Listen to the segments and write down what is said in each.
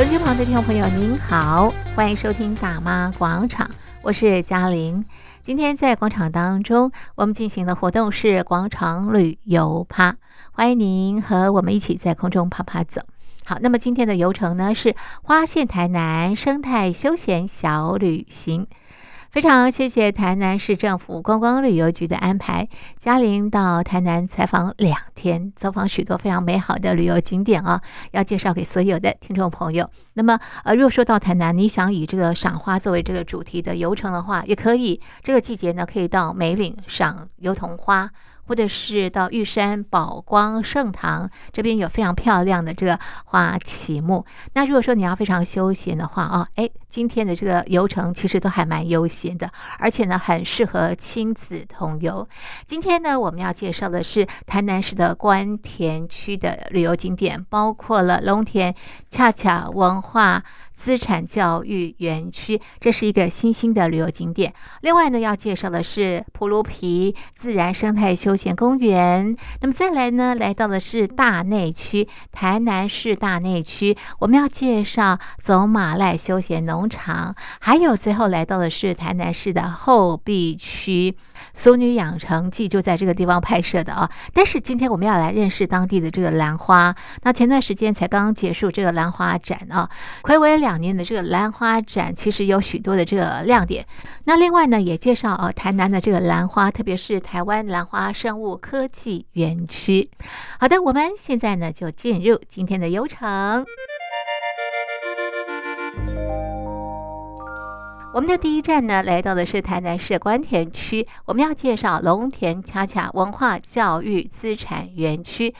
手机旁的听众朋友，您好，欢迎收听大妈广场，我是嘉玲。今天在广场当中，我们进行的活动是广场旅游趴，欢迎您和我们一起在空中趴趴走。好，那么今天的游程呢是花县台南生态休闲小旅行。非常谢谢台南市政府观光旅游局的安排，嘉玲到台南采访两天，走访许多非常美好的旅游景点啊，要介绍给所有的听众朋友。那么，呃，若说到台南，你想以这个赏花作为这个主题的游程的话，也可以。这个季节呢，可以到梅岭赏油桐花。或者是到玉山宝光圣堂这边有非常漂亮的这个花旗木。那如果说你要非常休闲的话啊，哎，今天的这个游程其实都还蛮悠闲的，而且呢很适合亲子同游。今天呢我们要介绍的是台南市的官田区的旅游景点，包括了龙田恰恰文化资产教育园区，这是一个新兴的旅游景点。另外呢，要介绍的是普鲁皮自然生态休闲公园。那么再来呢，来到的是大内区，台南市大内区，我们要介绍走马濑休闲农场。还有最后来到的是台南市的后壁区。《俗女养成记》就在这个地方拍摄的啊，但是今天我们要来认识当地的这个兰花。那前段时间才刚刚结束这个兰花展啊，睽违两年的这个兰花展，其实有许多的这个亮点。那另外呢，也介绍啊台南的这个兰花，特别是台湾兰花生物科技园区。好的，我们现在呢就进入今天的游程。我们的第一站呢，来到的是台南市官田区。我们要介绍龙田恰恰文化教育资产园区。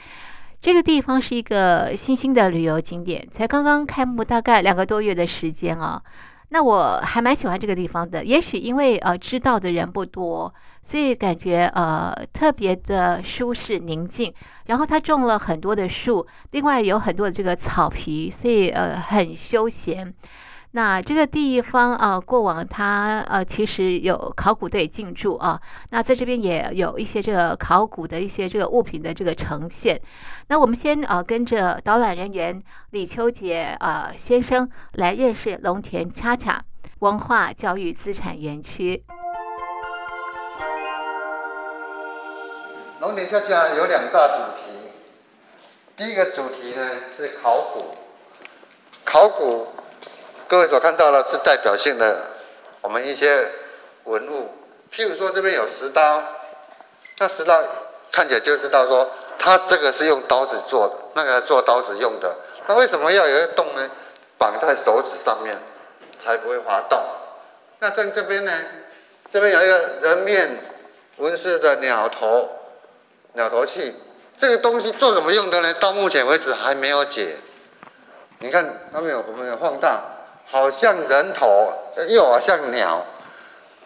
这个地方是一个新兴的旅游景点，才刚刚开幕，大概两个多月的时间啊。那我还蛮喜欢这个地方的，也许因为呃知道的人不多，所以感觉呃特别的舒适宁静。然后它种了很多的树，另外有很多的这个草皮，所以呃很休闲。那这个地方啊，过往它呃其实有考古队进驻啊，那在这边也有一些这个考古的一些这个物品的这个呈现。那我们先呃跟着导览人员李秋杰呃先生来认识龙田恰恰文化教育资产园区。龙田恰恰有两大主题，第一个主题呢是考古，考古。各位所看到的是代表性的，我们一些文物，譬如说这边有石刀，那石刀看起来就知道说，它这个是用刀子做的，那个做刀子用的。那为什么要有一个洞呢？绑在手指上面，才不会滑动。那在这边呢，这边有一个人面纹饰的鸟头，鸟头器，这个东西做什么用的呢？到目前为止还没有解。你看，它没有我们有放大。好像人头，又好像鸟。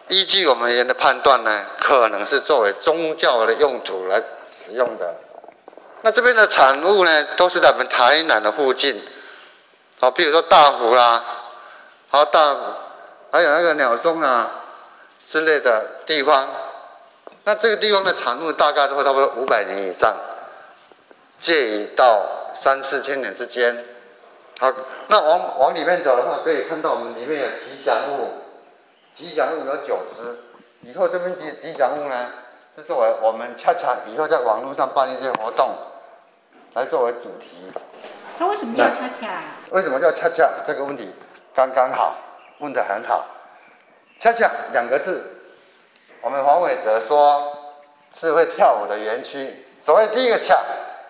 依据我们人的判断呢，可能是作为宗教的用途来使用的。那这边的产物呢，都是在我们台南的附近。好，比如说大湖啦，好大，还有那个鸟松啊之类的地方。那这个地方的产物大概都会差不多五百年以上，介于到三四千年之间。好，那往往里面走的话，可以看到我们里面有吉祥物，吉祥物有九只。以后这边吉吉祥物呢，是作为我们恰恰以后在网络上办一些活动，来作为主题。它为什么叫恰恰？为什么叫恰恰？这个问题刚刚好，问得很好。恰恰两个字，我们黄伟哲说是会跳舞的园区。所谓第一个恰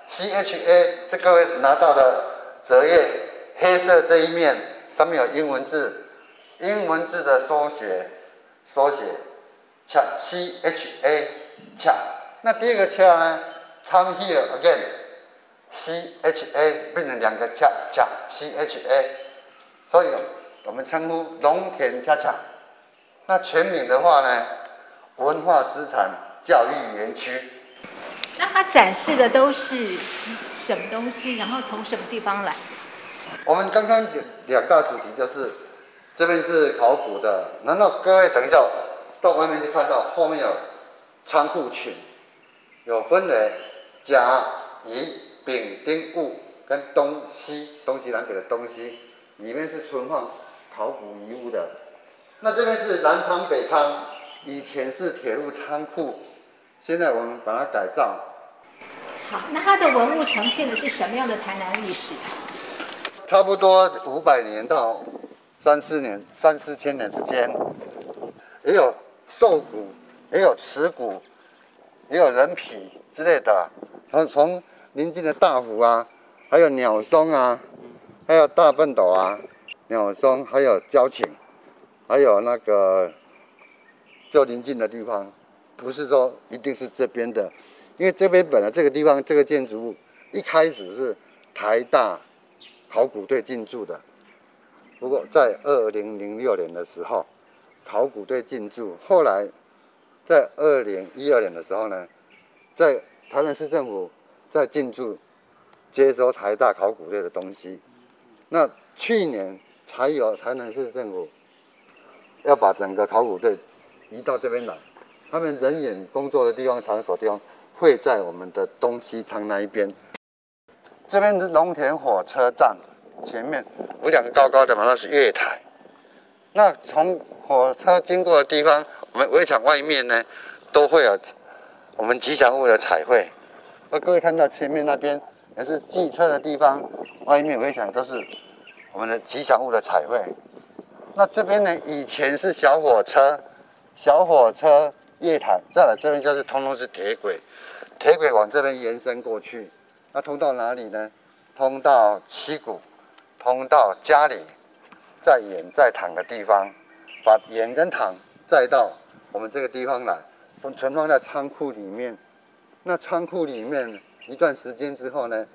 ，C H A，这各位拿到的折页。黑色这一面上面有英文字，英文字的缩写，缩写，恰 C H A 恰。那第二个恰呢？Come here again，C H A 变成两个恰恰 C H A，所以我们称呼农田恰恰。那全名的话呢？文化资产教育园区。那它展示的都是什么东西？然后从什么地方来？我们刚刚有两大主题就是，这边是考古的，难道各位等一下到外面去看到后面有仓库群，有分为甲、乙、丙、丁、戊跟东西东西南北的东西，里面是存放考古遗物的。那这边是南仓北仓，以前是铁路仓库，现在我们把它改造。好，那它的文物呈现的是什么样的台南历史？差不多五百年到三四年、三四千年之间，也有兽骨，也有齿骨，也有人皮之类的。从从邻近的大湖啊，还有鸟松啊，还有大笨斗啊，鸟松，还有交情，还有那个就邻近的地方，不是说一定是这边的，因为这边本来这个地方这个建筑物一开始是台大。考古队进驻的，不过在二零零六年的时候，考古队进驻，后来在二零一二年的时候呢，在台南市政府在进驻接收台大考古队的东西，那去年才有台南市政府要把整个考古队移到这边来，他们人员工作的地方、场所地方会在我们的东西仓那一边。这边是龙田火车站，前面有两个高高的嘛，那是月台。那从火车经过的地方，我们围墙外面呢，都会有我们吉祥物的彩绘。那各位看到前面那边也是祭车的地方，外面围墙都是我们的吉祥物的彩绘。那这边呢，以前是小火车，小火车月台，再来这边就是通通是铁轨，铁轨往这边延伸过去。那通到哪里呢？通到七股，通到家里，载盐载糖的地方，把盐跟糖载到我们这个地方来，存放在仓库里面。那仓库里面一段时间之后呢，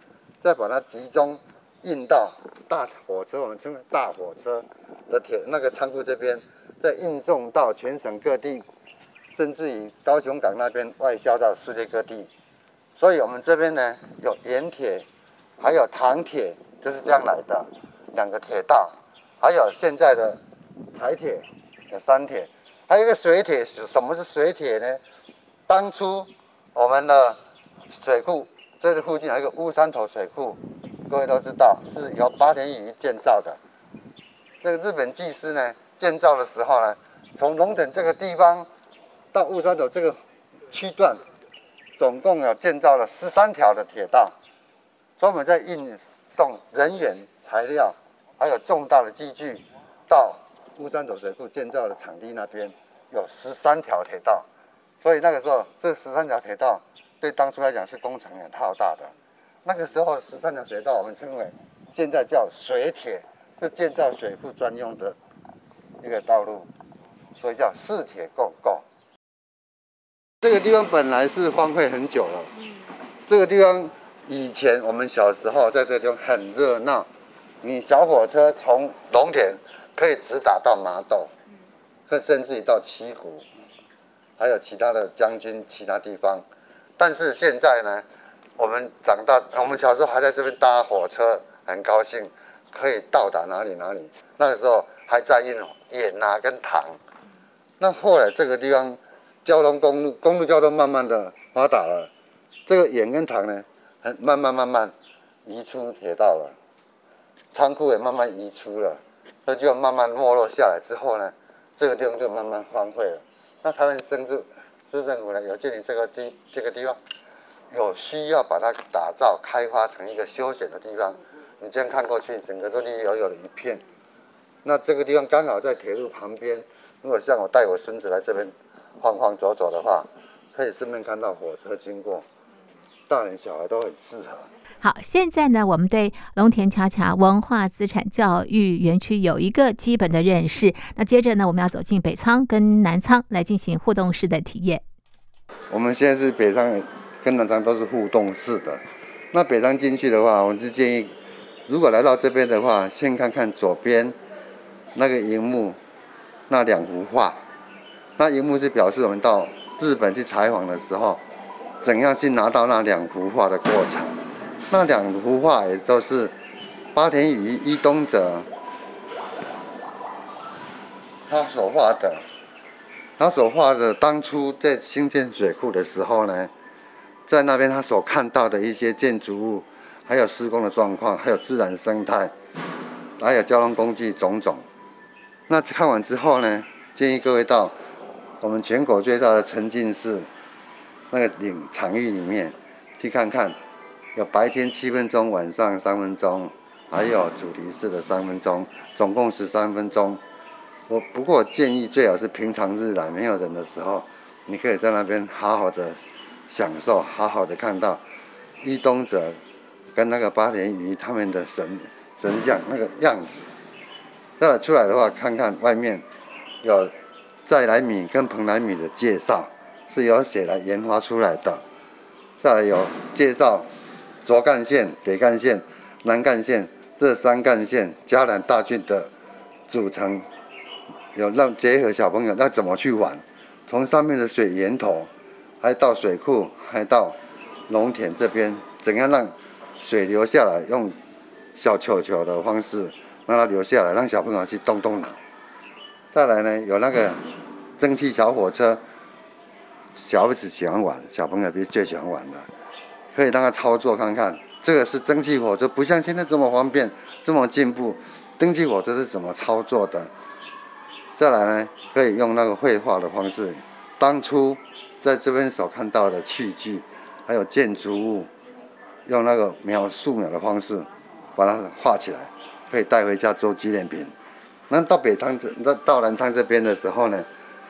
再把它集中运到大火车，我们称为大火车的铁那个仓库这边，再运送到全省各地，甚至于高雄港那边外销到世界各地。所以，我们这边呢有盐铁，还有糖铁，就是这样来的两个铁道，还有现在的台铁有三铁，还有一个水铁。什么是水铁呢？当初我们的水库这里附近还有一个乌山头水库，各位都知道是由八田鱼建造的。这个日本技师呢建造的时候呢，从龙等这个地方到乌山头这个区段。总共有建造了十三条的铁道，专门在运送人员、材料，还有重大的机具到乌山头水库建造的场地那边，有十三条铁道。所以那个时候，这十三条铁道对当初来讲是工程很浩大的。那个时候十三条铁道我们称为现在叫水铁，是建造水库专用的一个道路，所以叫四铁共构。这个地方本来是荒废很久了。嗯这个地方以前我们小时候在这个地方很热闹，你小火车从龙田可以直达到麻豆，甚至于到七股，还有其他的将军其他地方。但是现在呢，我们长大，我们小时候还在这边搭火车，很高兴可以到达哪里哪里。那个时候还在运盐啊跟糖。那后来这个地方。交通公路公路交通慢慢的发达了，这个盐跟糖呢，很慢慢慢慢移出铁道了，仓库也慢慢移出了，那就慢慢没落下来之后呢，这个地方就慢慢荒废了。那台湾省政市政府呢，有建议这个地这个地方有需要把它打造开发成一个休闲的地方。你这样看过去，整个都绿油油的一片。那这个地方刚好在铁路旁边，如果像我带我孙子来这边。晃晃走走的话，可以顺便看到火车经过，大人小孩都很适合。好，现在呢，我们对龙田桥桥文化资产教育园区有一个基本的认识。那接着呢，我们要走进北仓跟南仓来进行互动式的体验。我们现在是北仓跟南仓都是互动式的。那北仓进去的话，我是建议，如果来到这边的话，先看看左边那个荧幕，那两幅画。那荧幕是表示我们到日本去采访的时候，怎样去拿到那两幅画的过程。那两幅画也都是八田与伊东者他所画的，他所画的当初在兴建水库的时候呢，在那边他所看到的一些建筑物，还有施工的状况，还有自然生态，还有交通工具种种。那看完之后呢，建议各位到我们全国最大的沉浸式那个领场域里面去看看，有白天七分钟，晚上三分钟，还有主题式的三分钟，总共十三分钟。我不过建议最好是平常日来没有人的时候，你可以在那边好好的享受，好好的看到伊东者跟那个八连鱼他们的神神像那个样子。再出来的话，看看外面有在来米跟蓬莱米的介绍，是由谁来研发出来的？再来有介绍左干线、北干线、南干线这三干线嘉南大圳的组成，有让结合小朋友那怎么去玩，从上面的水源头，还到水库，还到农田这边，怎样让水流下来，用小球球的方式。让它留下来，让小朋友去动动脑。再来呢，有那个蒸汽小火车，小孩子喜欢玩，小朋友比最喜欢玩的，可以让他操作看看。这个是蒸汽火车，不像现在这么方便，这么进步。蒸汽火车是怎么操作的？再来呢，可以用那个绘画的方式，当初在这边所看到的器具，还有建筑物，用那个描素描的方式把它画起来。可以带回家做纪念品。那到北汤这，那到南汤这边的时候呢，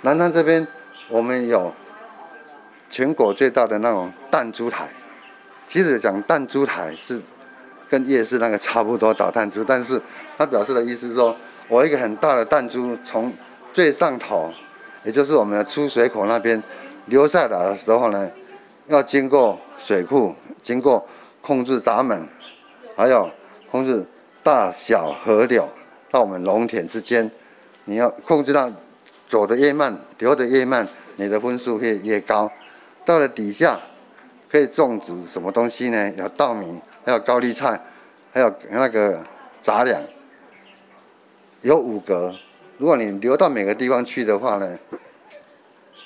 南汤这边我们有全国最大的那种弹珠台。其实讲弹珠台是跟夜市那个差不多，打弹珠，但是他表示的意思是说，我一个很大的弹珠从最上头，也就是我们的出水口那边流下来的时候呢，要经过水库，经过控制闸门，还有控制。大小河流到我们农田之间，你要控制到走得越慢，流得越慢，你的分数会越高。到了底下可以种植什么东西呢？有稻米，还有高丽菜，还有那个杂粮，有五格。如果你流到每个地方去的话呢，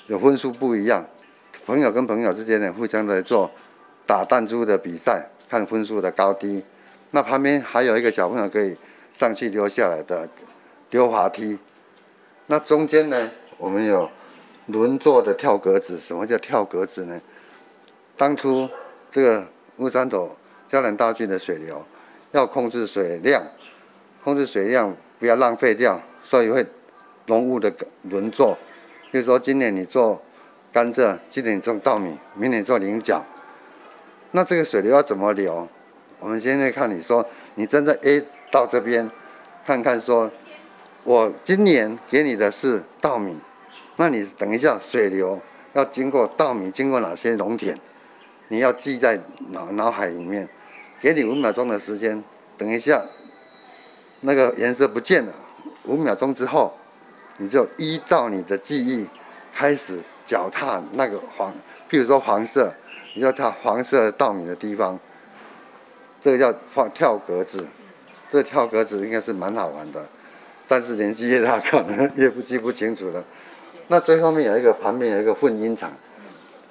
有分数不一样。朋友跟朋友之间呢，互相的做打弹珠的比赛，看分数的高低。那旁边还有一个小朋友可以上去溜下来的溜滑梯。那中间呢，我们有轮座的跳格子。什么叫跳格子呢？当初这个乌山头嘉南大圳的水流要控制水量，控制水量不要浪费掉，所以会农务的轮作。比如说今年你做甘蔗，今年种稻米，明年做菱角。那这个水流要怎么流？我们现在看你说，你站在 A 到这边，看看说，我今年给你的是稻米，那你等一下水流要经过稻米经过哪些农田，你要记在脑脑海里面，给你五秒钟的时间，等一下那个颜色不见了，五秒钟之后，你就依照你的记忆开始脚踏那个黄，譬如说黄色，你要踏黄色的稻米的地方。这个叫放跳格子，这跳格子应该是蛮好玩的，但是年纪越大，可能越不记不清楚了。那最后面有一个旁边有一个混音场，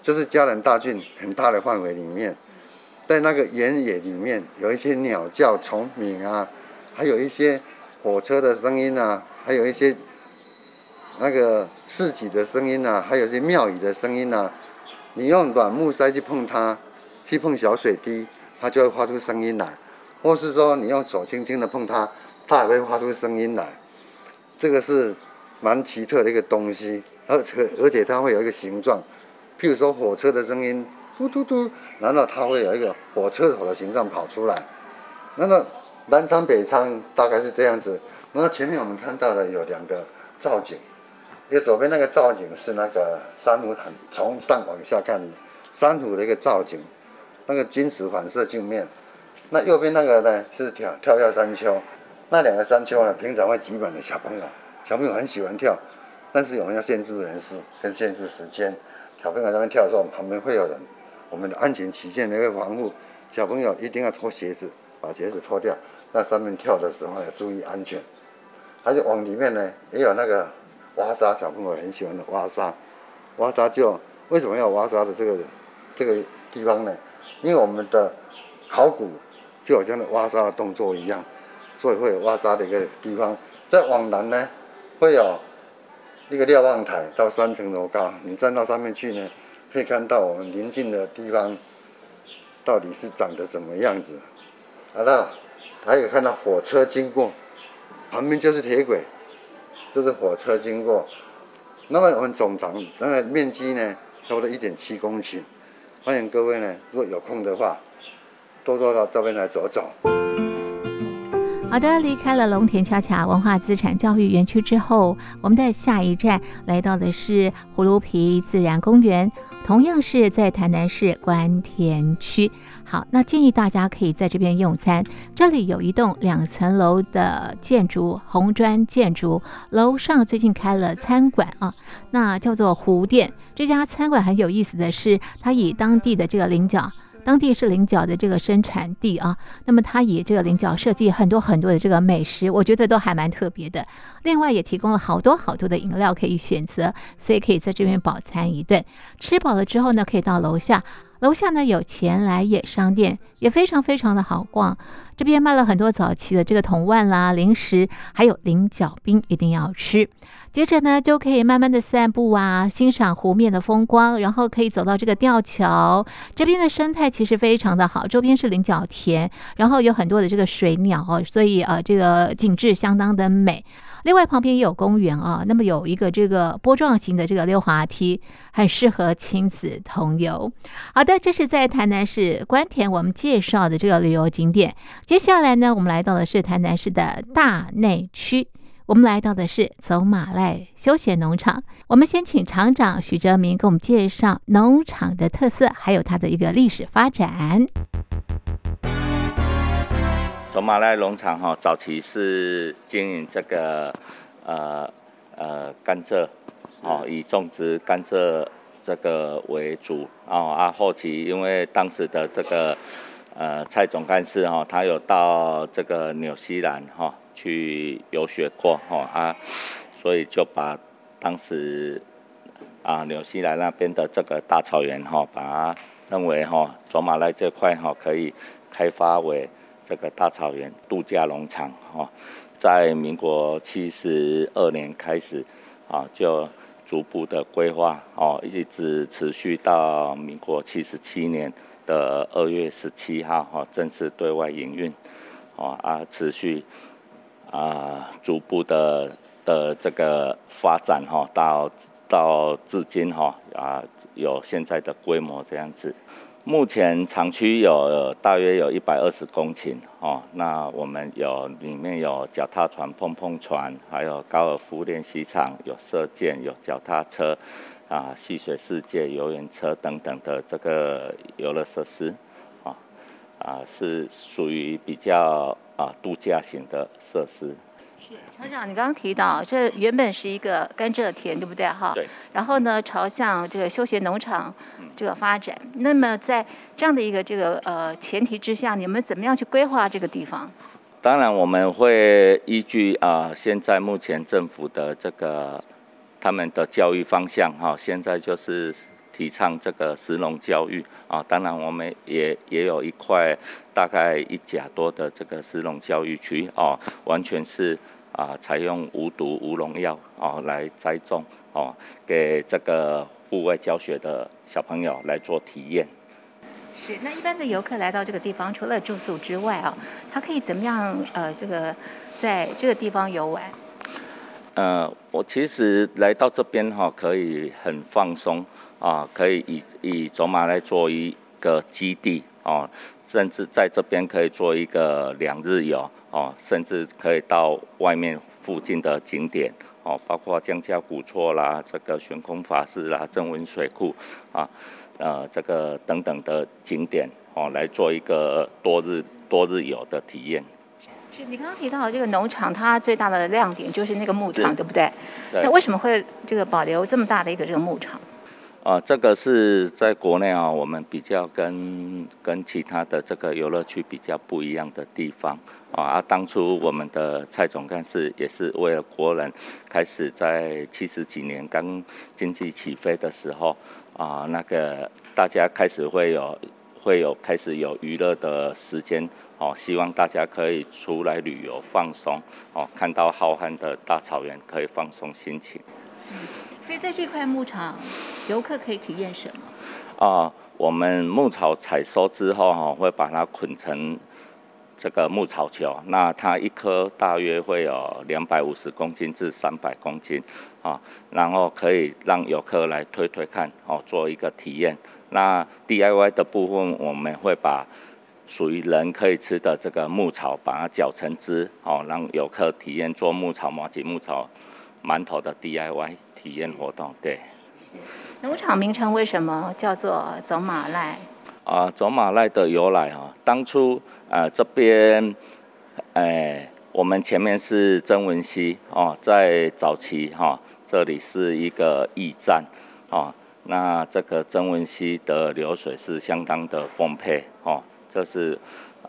就是嘉南大圳很大的范围里面，在那个原野里面有一些鸟叫、虫鸣啊，还有一些火车的声音啊，还有一些那个市集的声音啊，还有一些庙宇的声音啊。你用软木塞去碰它，去碰小水滴。它就会发出声音来，或是说你用手轻轻的碰它，它也会发出声音来。这个是蛮奇特的一个东西，而且而且它会有一个形状，譬如说火车的声音，嘟嘟嘟，然后它会有一个火车头的形状跑出来。那么南昌北昌大概是这样子。那前面我们看到的有两个造景，因为左边那个造景是那个珊瑚潭，从上往下看珊瑚的一个造景。那个金石反射镜面，那右边那个呢是跳跳跳山丘，那两个山丘呢，平常会挤满了小朋友，小朋友很喜欢跳，但是我们要限制人数跟限制时间，小朋友在那边跳的时候，旁边会有人，我们的安全起见的一个防护，小朋友一定要脱鞋子，把鞋子脱掉，那上面跳的时候要注意安全，还有往里面呢也有那个挖沙，小朋友很喜欢的挖沙，挖沙就为什么要挖沙的这个这个地方呢？因为我们的考古就好像那挖沙的动作一样，所以会有挖沙的一个地方。再往南呢，会有一个瞭望台，到三层楼高，你站到上面去呢，可以看到我们邻近的地方到底是长得怎么样子。好了，还有看到火车经过，旁边就是铁轨，就是火车经过。那么我们总长那个面积呢，差不多一点七公顷。欢迎各位呢，如果有空的话，多多到这边来走走。好的，离开了龙田恰恰文化资产教育园区之后，我们的下一站来到的是葫芦皮自然公园，同样是在台南市关田区。好，那建议大家可以在这边用餐。这里有一栋两层楼的建筑，红砖建筑，楼上最近开了餐馆啊，那叫做湖店。这家餐馆很有意思的是，它以当地的这个菱角。当地是菱角的这个生产地啊，那么它以这个菱角设计很多很多的这个美食，我觉得都还蛮特别的。另外也提供了好多好多的饮料可以选择，所以可以在这边饱餐一顿。吃饱了之后呢，可以到楼下。楼下呢有钱来也商店，也非常非常的好逛。这边卖了很多早期的这个铜碗啦、零食，还有菱角冰，一定要吃。接着呢就可以慢慢的散步啊，欣赏湖面的风光，然后可以走到这个吊桥。这边的生态其实非常的好，周边是菱角田，然后有很多的这个水鸟哦，所以呃这个景致相当的美。另外旁边也有公园啊，那么有一个这个波状型的这个溜滑梯，很适合亲子同游。好的，这是在台南市关田我们介绍的这个旅游景点。接下来呢，我们来到的是台南市的大内区，我们来到的是走马濑休闲农场。我们先请厂长许哲明给我们介绍农场的特色，还有它的一个历史发展。走马濑农场哈，早期是经营这个呃呃甘蔗，哦，以种植甘蔗这个为主哦啊，后期因为当时的这个呃蔡总干事哈，他有到这个纽西兰哈去游学过哈啊，所以就把当时啊纽西兰那边的这个大草原哈，把它认为哈走马濑这块哈可以开发为。这个大草原度假农场，哈，在民国七十二年开始，啊，就逐步的规划，哦，一直持续到民国七十七年的二月十七号，哈，正式对外营运，啊，持续啊，逐步的的这个发展，哈，到到至今，哈，啊，有现在的规模这样子。目前厂区有大约有一百二十公顷哦，那我们有里面有脚踏船、碰碰船，还有高尔夫练习场，有射箭，有脚踏车，啊，戏水世界、游园车等等的这个游乐设施，啊，啊是属于比较啊度假型的设施。是厂长，你刚刚提到这原本是一个甘蔗田，对不对？哈。对。然后呢，朝向这个休闲农场这个发展。嗯、那么在这样的一个这个呃前提之下，你们怎么样去规划这个地方？当然，我们会依据啊、呃，现在目前政府的这个他们的教育方向哈、哦，现在就是提倡这个石农教育啊、哦。当然，我们也也有一块大概一甲多的这个石农教育区哦，完全是。啊，采用无毒无农药啊来栽种哦，给这个户外教学的小朋友来做体验。是，那一般的游客来到这个地方，除了住宿之外啊，他可以怎么样呃，这个在这个地方游玩？呃，我其实来到这边哈，可以很放松啊，可以以以走马来做一个基地哦，甚至在这边可以做一个两日游。哦，甚至可以到外面附近的景点哦，包括江家古厝啦，这个悬空法师啦，正文水库啊，呃，这个等等的景点哦，来做一个多日多日游的体验。是你刚刚提到这个农场，它最大的亮点就是那个牧场，对不对？对。那为什么会这个保留这么大的一个这个牧场？啊，这个是在国内啊，我们比较跟跟其他的这个游乐区比较不一样的地方啊。啊，当初我们的蔡总干事也是为了国人，开始在七十几年刚经济起飞的时候啊，那个大家开始会有会有开始有娱乐的时间哦，希望大家可以出来旅游放松哦，看到浩瀚的大草原可以放松心情。所以在这块牧场，游客可以体验什么？啊、我们牧草采收之后哈，会把它捆成。这个牧草球，那它一颗大约会有两百五十公斤至三百公斤，啊，然后可以让游客来推推看，哦，做一个体验。那 DIY 的部分，我们会把属于人可以吃的这个牧草，把它搅成汁，哦，让游客体验做牧草麻糬、牧草馒头的 DIY 体验活动。对。农场名称为什么叫做走马濑？啊，走马濑的由来啊，当初啊这边，哎，我们前面是曾文溪哦，在早期哈，这里是一个驿站哦，那这个曾文溪的流水是相当的丰沛哦，这是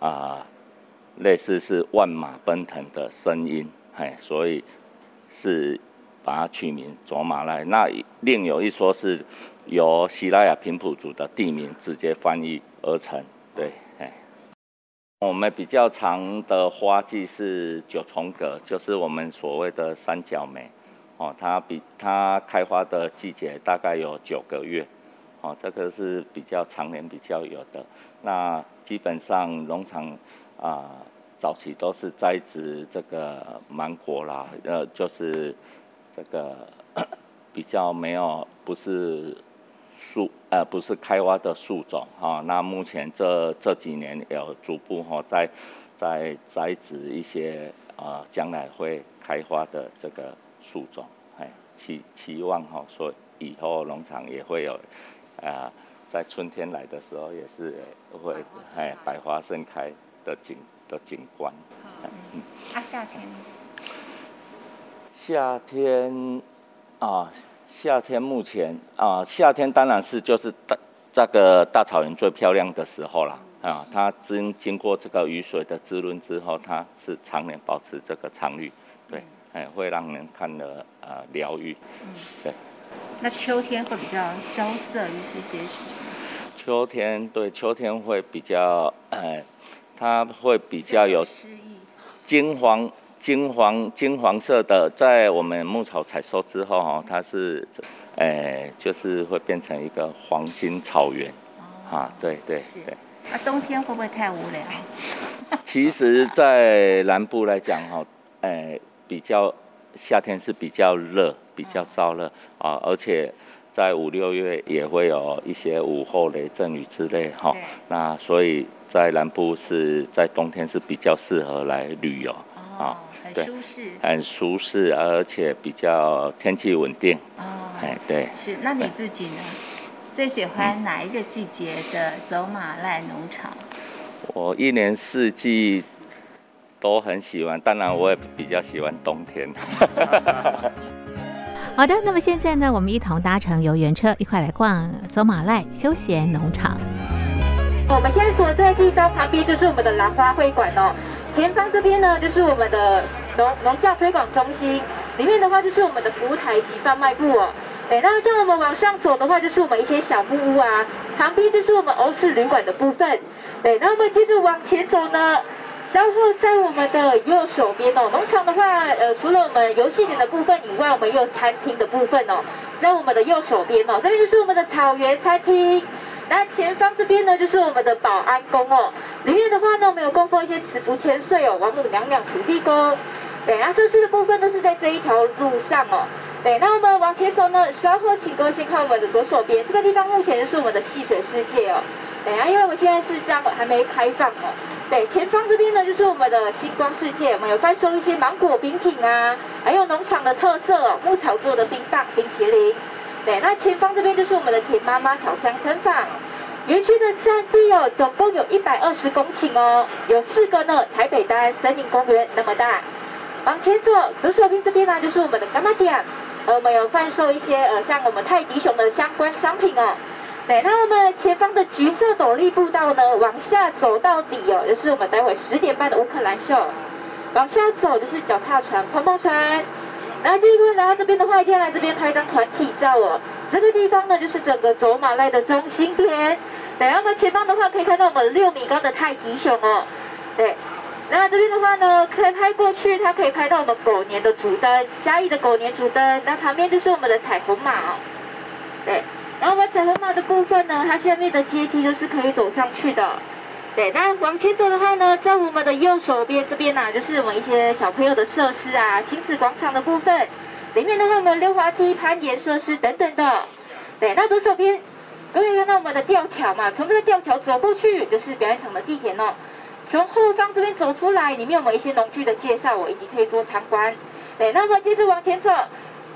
啊类似是万马奔腾的声音，哎，所以是把它取名走马濑。那另有一说是。由西拉雅平埔族的地名直接翻译而成，对，哎，我们比较长的花季是九重葛，就是我们所谓的三角梅，哦，它比它开花的季节大概有九个月，哦，这个是比较常年比较有的。那基本上农场啊、早期都是栽植这个芒果啦，呃，就是这个比较没有不是。树呃不是开花的树种哈，那目前这这几年有逐步哈在在栽植一些啊将来会开花的这个树种，哎期期望哈说以后农场也会有啊在春天来的时候也是会哎百花盛开的景的景观。嗯，啊夏天？夏天啊。夏天目前啊，夏天当然是就是大这个大草原最漂亮的时候了啊。它经经过这个雨水的滋润之后，它是常年保持这个常绿，对，哎，会让人看了啊疗愈。嗯，对。那秋天会比较萧瑟一些些。秋天对，秋天会比较哎，它会比较有金黄。金黄金黄色的，在我们牧草采收之后哈，它是，诶、欸，就是会变成一个黄金草原，哦、啊，对对对。啊，冬天会不会太无聊？其实，在南部来讲哈，诶、欸，比较夏天是比较热，比较燥热啊，而且在五六月也会有一些午后雷阵雨之类哈，那所以在南部是在冬天是比较适合来旅游。啊，很舒适，很舒适，而且比较天气稳定。哦，哎，对，是。那你自己呢？最喜欢哪一个季节的走马濑农场？我一年四季都很喜欢，当然我也比较喜欢冬天。好的，那么现在呢，我们一同搭乘游园车，一块来逛走马濑休闲农场。我们现在所在地方旁边就是我们的兰花会馆哦。前方这边呢，就是我们的农农教推广中心，里面的话就是我们的服务台及贩卖部哦。哎，那像我们往上走的话，就是我们一些小木屋啊，旁边就是我们欧式旅馆的部分。对，那我们接着往前走呢，稍后在我们的右手边哦，农场的话，呃，除了我们游戏点的部分以外，我们也有餐厅的部分哦，在我们的右手边哦，这边就是我们的草原餐厅。那前方这边呢，就是我们的保安宫哦。里面的话呢，我们有供奉一些慈福千岁哦，王母娘娘、土地公。对，那设施的部分都是在这一条路上哦。对，那我们往前走呢，稍后请各位先看我们的左手边，这个地方目前就是我们的戏水世界哦。对啊，因为我们现在是这样，还没开放哦。对，前方这边呢，就是我们的星光世界，我们有贩售一些芒果冰品啊，还有农场的特色哦，牧草做的冰棒、冰淇淋。对，那前方这边就是我们的田妈妈烤香村坊，园区的占地哦，总共有一百二十公顷哦，有四个呢，台北大森林公园那么大。往前走，左手边这边呢，就是我们的柑仔店，呃，我们有贩售一些呃，像我们泰迪熊的相关商品哦。对，那我们前方的橘色斗笠步道呢，往下走到底哦，就是我们待会十点半的乌克兰秀。往下走就是脚踏船、碰碰船。那第一个来到这边的话，一定要来这边拍一张团体照哦。这个地方呢，就是整个走马濑的中心点。对，然后我们前方的话可以看到我们六米高的泰迪熊哦。对，那这边的话呢，可以拍过去，它可以拍到我们狗年的主灯，嘉义的狗年主灯。那旁边就是我们的彩虹马哦。对，然后我们彩虹马的部分呢，它下面的阶梯都是可以走上去的。对，那往前走的话呢，在我们的右手边这边呢、啊，就是我们一些小朋友的设施啊，亲子广场的部分。里面的话，我们溜滑梯、攀岩设施等等的。对，那左手边可以看到我们的吊桥嘛，从这个吊桥走过去就是表演场的地点哦。从后方这边走出来，里面有没有一些农具的介绍哦，以及可以做参观。对，那我们接着往前走，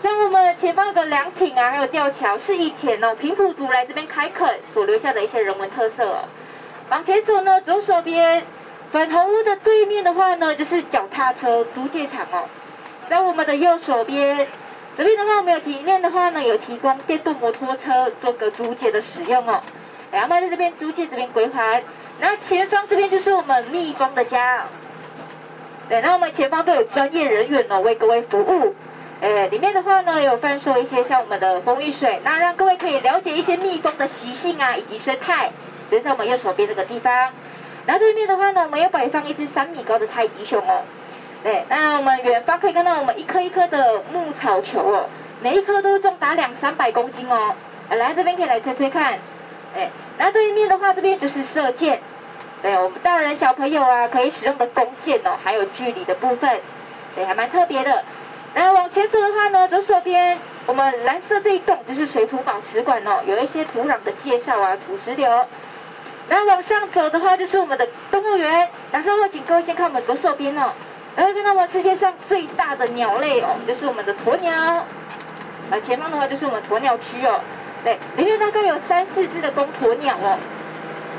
像我们前方有个凉亭啊，还有吊桥，是以前哦平埔族来这边开垦所留下的一些人文特色哦。往前走呢，左手边粉红屋的对面的话呢，就是脚踏车租借场哦。在我们的右手边，这边的话我们有里面的话呢，有提供电动摩托车做个租借的使用哦。然后在这边租借这边归还。那前方这边就是我们蜜蜂的家。对，那我们前方都有专业人员哦，为各位服务。呃，里面的话呢，有贩售一些像我们的蜂蜜水，那让各位可以了解一些蜜蜂的习性啊，以及生态。就在我们右手边这个地方，那对面的话呢，我们有摆放一只三米高的泰迪熊哦。对，那我们远方可以看到我们一颗一颗的牧草球哦，每一颗都重达两三百公斤哦。来这边可以来推推看，哎，那对面的话，这边就是射箭，对，我们大人小朋友啊可以使用的弓箭哦，还有距离的部分，对，还蛮特别的。然后往前走的话呢，左手边我们蓝色这一栋就是水土保持馆哦，有一些土壤的介绍啊，土石流。然后往上走的话，就是我们的动物园。然后请各位先看我们左手边哦，然后看到我们世界上最大的鸟类哦，就是我们的鸵鸟。啊，前方的话就是我们鸵鸟区哦，对，里面大概有三四只的公鸵鸟哦。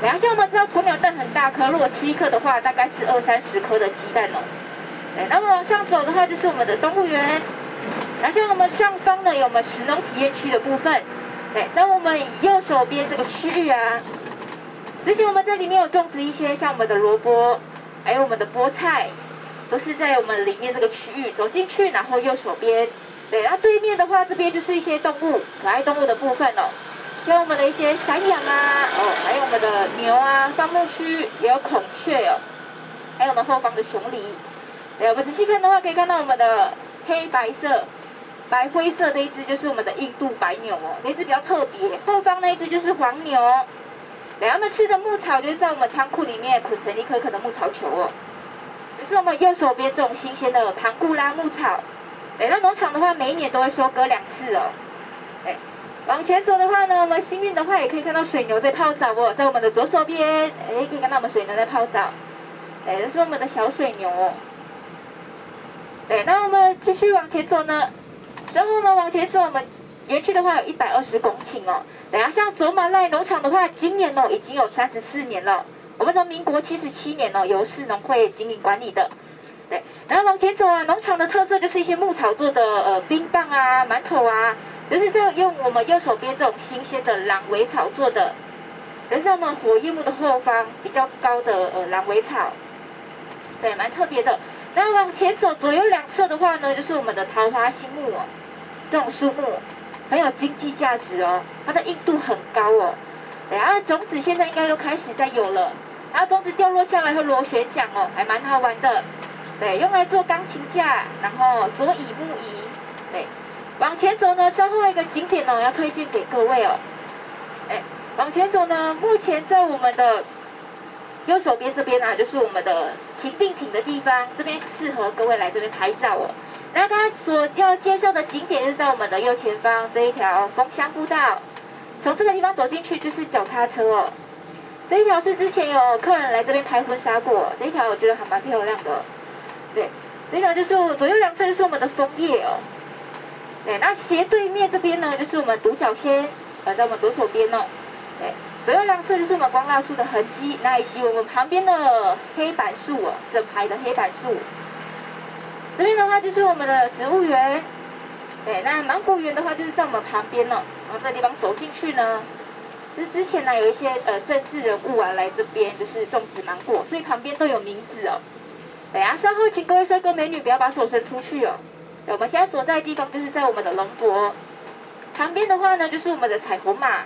然后像我们知道鸵鸟蛋很大颗，如果吃一颗的话，大概是二三十颗的鸡蛋哦。对，那么往上走的话，就是我们的动物园。然后像我们上方呢，有我们食农体验区的部分。对，那我们右手边这个区域啊。之前我们在里面有种植一些像我们的萝卜，还有我们的菠菜，都是在我们里面这个区域走进去，然后右手边，对，然后对面的话，这边就是一些动物，可爱动物的部分哦，像我们的一些山羊啊，哦，还有我们的牛啊，放牧区也有孔雀哦，还有我们后方的熊狸，对，我们仔细看的话，可以看到我们的黑白色、白灰色这一只就是我们的印度白牛哦，这只比较特别，后方那一只就是黄牛。他们吃的牧草就是在我们仓库里面捆成一颗颗的牧草球哦，就是我们右手边这种新鲜的盘古拉牧草。哎，那农场的话，每一年都会收割两次哦。哎，往前走的话呢，我们幸运的话也可以看到水牛在泡澡哦，在我们的左手边，哎，可以看到我们水牛在泡澡。哎，这是我们的小水牛哦。对，那我们继续往前走呢，然后我们往前走，我们园区的话有一百二十公顷哦。等下，像走马赖农场的话，今年哦已经有三十四年了。我们从民国七十七年哦由市农会经营管理的。对，然后往前走啊，农场的特色就是一些牧草做的呃冰棒啊、馒头啊，就是这用我们右手边这种新鲜的狼尾草做的。跟在我们火焰木的后方比较高的呃狼尾草，对，蛮特别的。然后往前走，左右两侧的话呢，就是我们的桃花心木哦，这种树木。很有经济价值哦，它的硬度很高哦。然后种子现在应该都开始在有了，然后种子掉落下来会螺旋桨哦，还蛮好玩的。对，用来做钢琴架，然后桌椅木椅。对，往前走呢，稍后一个景点哦，要推荐给各位哦。哎，往前走呢，目前在我们的右手边这边啊，就是我们的情定亭的地方，这边适合各位来这边拍照哦。那刚才所要介绍的景点，是在我们的右前方这一条枫香步道，从这个地方走进去就是脚踏车哦。这一条是之前有客人来这边拍婚纱过，这一条我觉得还蛮漂亮的。对，这一条就是左右两侧就是我们的枫叶哦。对，那斜对面这边呢，就是我们独角仙，呃，在我们左手边哦。对，左右两侧就是我们光蜡树的痕迹，那以及我们旁边的黑板树哦，整排的黑板树。这边的话就是我们的植物园，对，那芒果园的话就是在我们旁边哦。然后这个地方走进去呢，就是之前呢有一些呃政治人物啊来这边就是种植芒果，所以旁边都有名字哦。等下稍后请各位帅哥美女不要把手伸出去哦。我们现在所在的地方就是在我们的龙柏旁边的话呢，就是我们的彩虹马，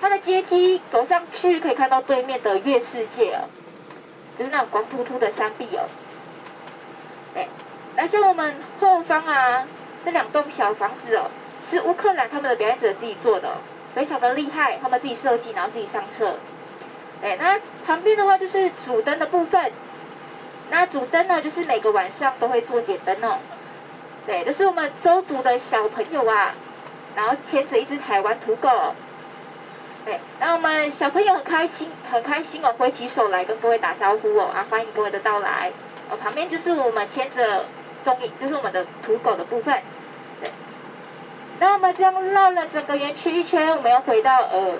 它的阶梯走上去可以看到对面的月世界哦，就是那种光秃秃的山壁哦。对，那像我们后方啊，这两栋小房子哦，是乌克兰他们的表演者自己做的，非常的厉害，他们自己设计，然后自己上色。对，那旁边的话就是主灯的部分。那主灯呢，就是每个晚上都会做点灯哦。对，就是我们周族的小朋友啊，然后牵着一只台湾土狗。对，然后我们小朋友很开心，很开心哦，挥起手来跟各位打招呼哦，啊，欢迎各位的到来。哦，旁边就是我们牵着踪影，就是我们的土狗的部分。对，那我们这样绕了整个园区一圈，我们要回到呃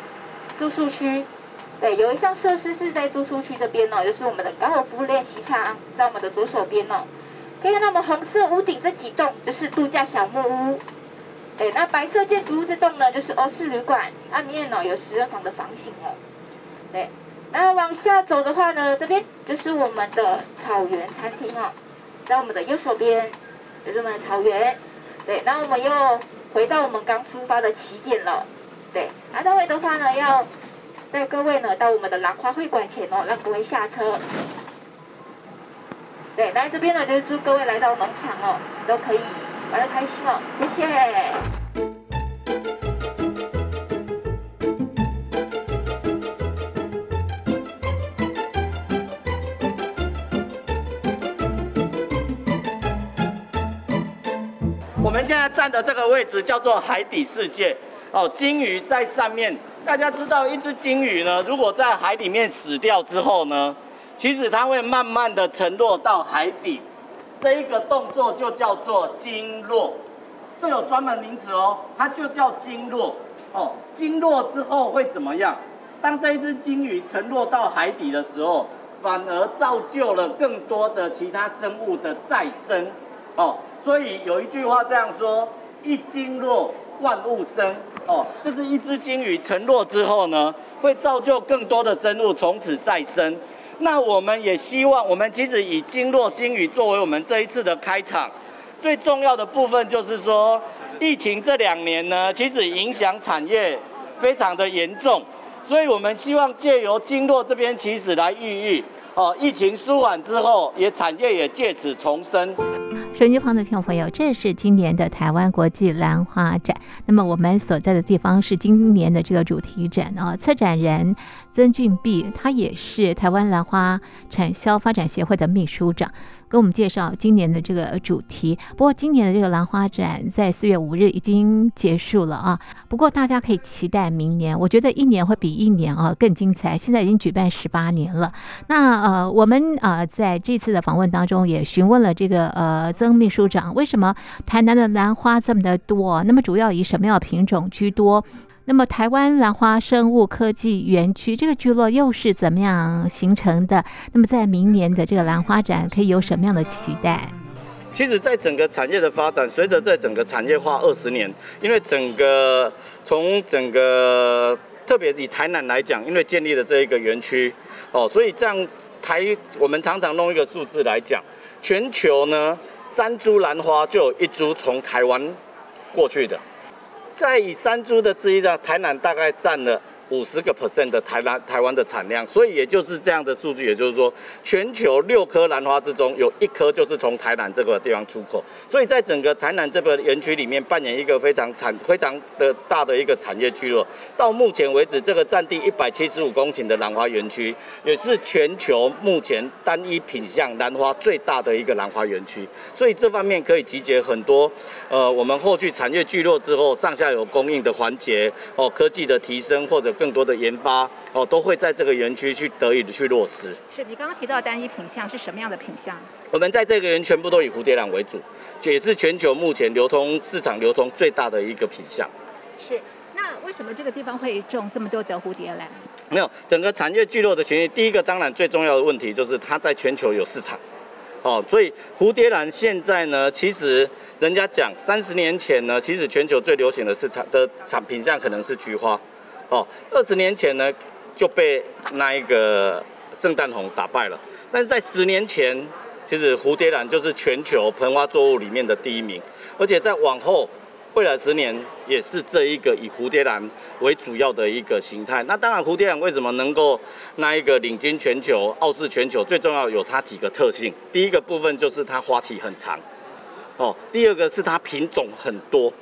住宿区。对，有一项设施是在住宿区这边哦，就是我们的高尔夫练习场，在我们的左手边哦。可以看到我们红色屋顶这几栋，就是度假小木屋。对，那白色建筑物这栋呢，就是欧式旅馆，它里面呢有十人房的房型哦。对，然后往下走的话呢，这边就是我们的草原餐厅哦，在我们的右手边就是我们的草原。对，然后我们又回到我们刚出发的起点了。对，那待会的话呢要。带各位呢到我们的兰花会馆前哦，让各位下车。对，来这边呢就是祝各位来到农场哦，都可以玩得开心哦，谢谢。我们现在站的这个位置叫做海底世界哦，鲸鱼在上面。大家知道，一只鲸鱼呢，如果在海里面死掉之后呢，其实它会慢慢的沉落到海底，这一个动作就叫做鲸落，这有专门名词哦，它就叫鲸落哦。鲸落之后会怎么样？当这一只鲸鱼沉落到海底的时候，反而造就了更多的其他生物的再生哦。所以有一句话这样说：一鲸落，万物生。哦，这是一只鲸鱼沉落之后呢，会造就更多的生物从此再生。那我们也希望，我们其实以鲸落鲸鱼作为我们这一次的开场，最重要的部分就是说，疫情这两年呢，其实影响产业非常的严重，所以我们希望借由经络这边其实来寓意，哦，疫情舒缓之后，也产业也借此重生。手机旁的听众朋友，这是今年的台湾国际兰花展。那么我们所在的地方是今年的这个主题展哦，策展人曾俊碧，他也是台湾兰花产销发展协会的秘书长。给我们介绍今年的这个主题。不过今年的这个兰花展在四月五日已经结束了啊。不过大家可以期待明年，我觉得一年会比一年啊更精彩。现在已经举办十八年了。那呃，我们呃在这次的访问当中也询问了这个呃曾秘书长，为什么台南的兰花这么的多？那么主要以什么样的品种居多？那么，台湾兰花生物科技园区这个聚落又是怎么样形成的？那么，在明年的这个兰花展可以有什么样的期待？其实，在整个产业的发展，随着在整个产业化二十年，因为整个从整个特别以台南来讲，因为建立了这一个园区哦，所以这样台我们常常弄一个数字来讲，全球呢三株兰花就有一株从台湾过去的。在以山猪的之一上，台南大概占了五十个 percent 的台湾台湾的产量，所以也就是这样的数据，也就是说，全球六颗兰花之中有一颗就是从台南这个地方出口，所以在整个台南这个园区里面扮演一个非常产非常的大的一个产业聚落。到目前为止，这个占地一百七十五公顷的兰花园区，也是全球目前单一品相兰花最大的一个兰花园区。所以这方面可以集结很多呃，我们后续产业聚落之后，上下游供应的环节哦，科技的提升或者。更多的研发哦，都会在这个园区去得以的去落实。是你刚刚提到的单一品项是什么样的品项？我们在这个园全部都以蝴蝶兰为主，也是全球目前流通市场流通最大的一个品项。是，那为什么这个地方会种这么多的蝴蝶兰？没有，整个产业聚落的前提，第一个当然最重要的问题就是它在全球有市场。哦，所以蝴蝶兰现在呢，其实人家讲三十年前呢，其实全球最流行的市场的产品项可能是菊花。哦，二十年前呢就被那一个圣诞红打败了，但是在十年前，其实蝴蝶兰就是全球盆花作物里面的第一名，而且再往后未来十年也是这一个以蝴蝶兰为主要的一个形态。那当然，蝴蝶兰为什么能够那一个领军全球、傲视全球？最重要有它几个特性。第一个部分就是它花期很长，哦，第二个是它品种很多，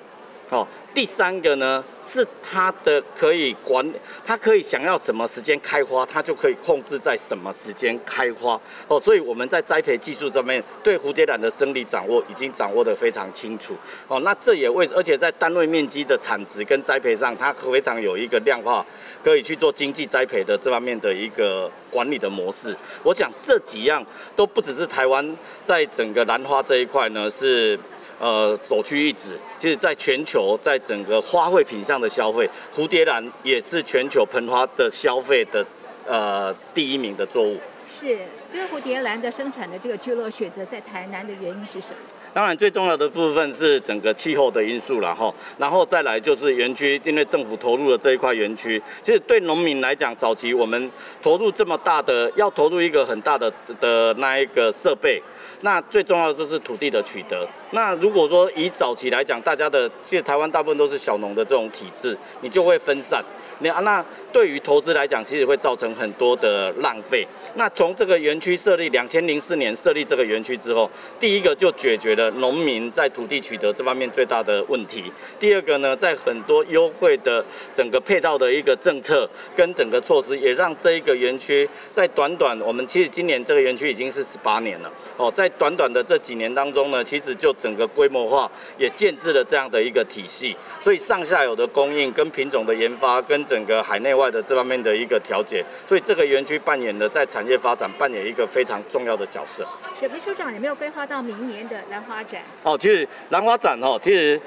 哦。第三个呢，是它的可以管，它可以想要什么时间开花，它就可以控制在什么时间开花哦。所以我们在栽培技术上面，对蝴蝶兰的生理掌握已经掌握得非常清楚哦。那这也为，而且在单位面积的产值跟栽培上，它非常有一个量化，可以去做经济栽培的这方面的一个管理的模式。我想这几样都不只是台湾在整个兰花这一块呢是。呃，首屈一指。其实，在全球，在整个花卉品上的消费，蝴蝶兰也是全球盆花的消费的呃第一名的作物。是，这个蝴蝶兰的生产的这个聚落选择在台南的原因是什么？当然，最重要的部分是整个气候的因素了哈，然后再来就是园区，因为政府投入了这一块园区。其实对农民来讲，早期我们投入这么大的，要投入一个很大的的那一个设备。那最重要的就是土地的取得。那如果说以早期来讲，大家的其实台湾大部分都是小农的这种体制，你就会分散。那那对于投资来讲，其实会造成很多的浪费。那从这个园区设立，两千零四年设立这个园区之后，第一个就解决了农民在土地取得这方面最大的问题。第二个呢，在很多优惠的整个配套的一个政策跟整个措施，也让这一个园区在短短我们其实今年这个园区已经是十八年了哦，在短短的这几年当中呢，其实就整个规模化也建制了这样的一个体系，所以上下游的供应跟品种的研发跟整个海内外的这方面的一个调节，所以这个园区扮演了在产业发展扮演一个非常重要的角色。雪皮处长有没有规划到明年的兰花展？哦，其实兰花展哦，其实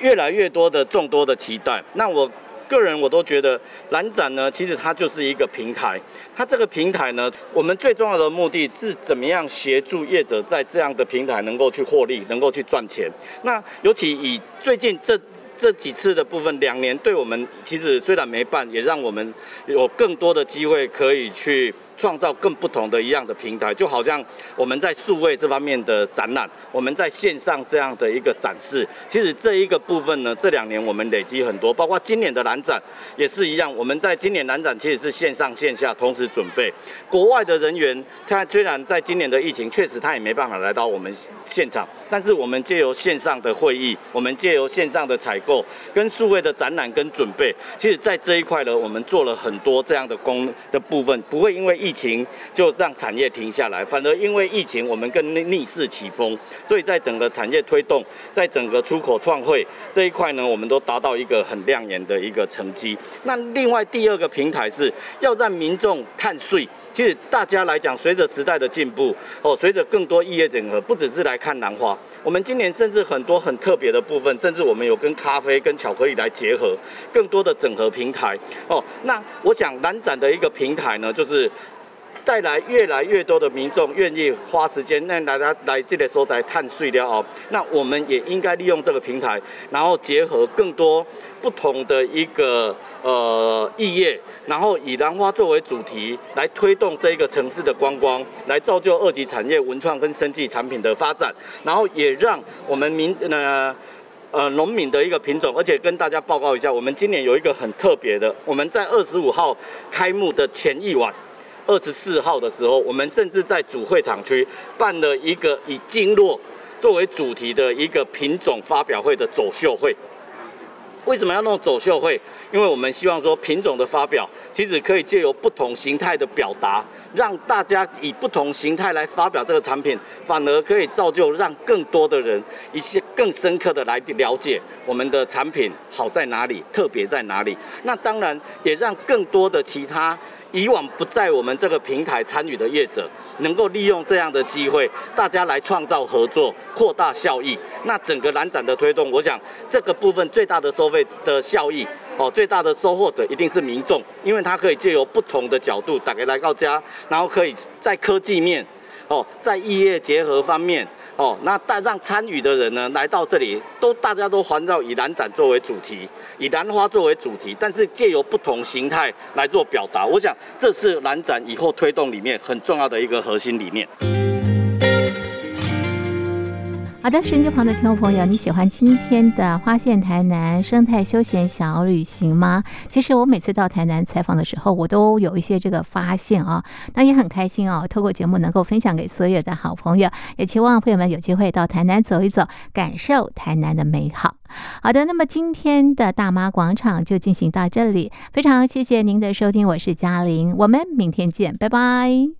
越来越多的众多的期待。那我。个人我都觉得蓝展呢，其实它就是一个平台。它这个平台呢，我们最重要的目的是怎么样协助业者在这样的平台能够去获利，能够去赚钱。那尤其以最近这这几次的部分，两年对我们其实虽然没办，也让我们有更多的机会可以去。创造更不同的一样的平台，就好像我们在数位这方面的展览，我们在线上这样的一个展示，其实这一个部分呢，这两年我们累积很多，包括今年的兰展也是一样。我们在今年兰展其实是线上线下同时准备，国外的人员，他虽然在今年的疫情确实他也没办法来到我们现场，但是我们借由线上的会议，我们借由线上的采购跟数位的展览跟准备，其实在这一块呢，我们做了很多这样的工的部分，不会因为。疫情就让产业停下来，反而因为疫情，我们更逆势起风，所以在整个产业推动，在整个出口创汇这一块呢，我们都达到一个很亮眼的一个成绩。那另外第二个平台是要让民众碳税。其实大家来讲，随着时代的进步，哦，随着更多异业整合，不只是来看兰花，我们今年甚至很多很特别的部分，甚至我们有跟咖啡、跟巧克力来结合，更多的整合平台。哦，那我想兰展的一个平台呢，就是。带来越来越多的民众愿意花时间，那来来来这里所在碳税了哦，那我们也应该利用这个平台，然后结合更多不同的一个呃异业，然后以兰花作为主题来推动这一个城市的观光，来造就二级产业文创跟生技产品的发展，然后也让我们民呃呃农民的一个品种，而且跟大家报告一下，我们今年有一个很特别的，我们在二十五号开幕的前一晚。二十四号的时候，我们甚至在主会场区办了一个以经络作为主题的一个品种发表会的走秀会。为什么要弄走秀会？因为我们希望说品种的发表，其实可以借由不同形态的表达，让大家以不同形态来发表这个产品，反而可以造就让更多的人一些更深刻的来了解我们的产品好在哪里，特别在哪里。那当然也让更多的其他。以往不在我们这个平台参与的业者，能够利用这样的机会，大家来创造合作，扩大效益。那整个蓝展的推动，我想这个部分最大的收费的效益，哦，最大的收获者一定是民众，因为他可以借由不同的角度，打开来到家，然后可以在科技面，哦，在异业结合方面。哦，那带让参与的人呢，来到这里，都大家都环绕以兰展作为主题，以兰花作为主题，但是借由不同形态来做表达。我想这是兰展以后推动里面很重要的一个核心理念。好的，手机旁的听众朋友，你喜欢今天的花县台南生态休闲小旅行吗？其实我每次到台南采访的时候，我都有一些这个发现啊，那也很开心哦。透过节目能够分享给所有的好朋友，也期望朋友们有机会到台南走一走，感受台南的美好。好的，那么今天的大妈广场就进行到这里，非常谢谢您的收听，我是嘉玲，我们明天见，拜拜。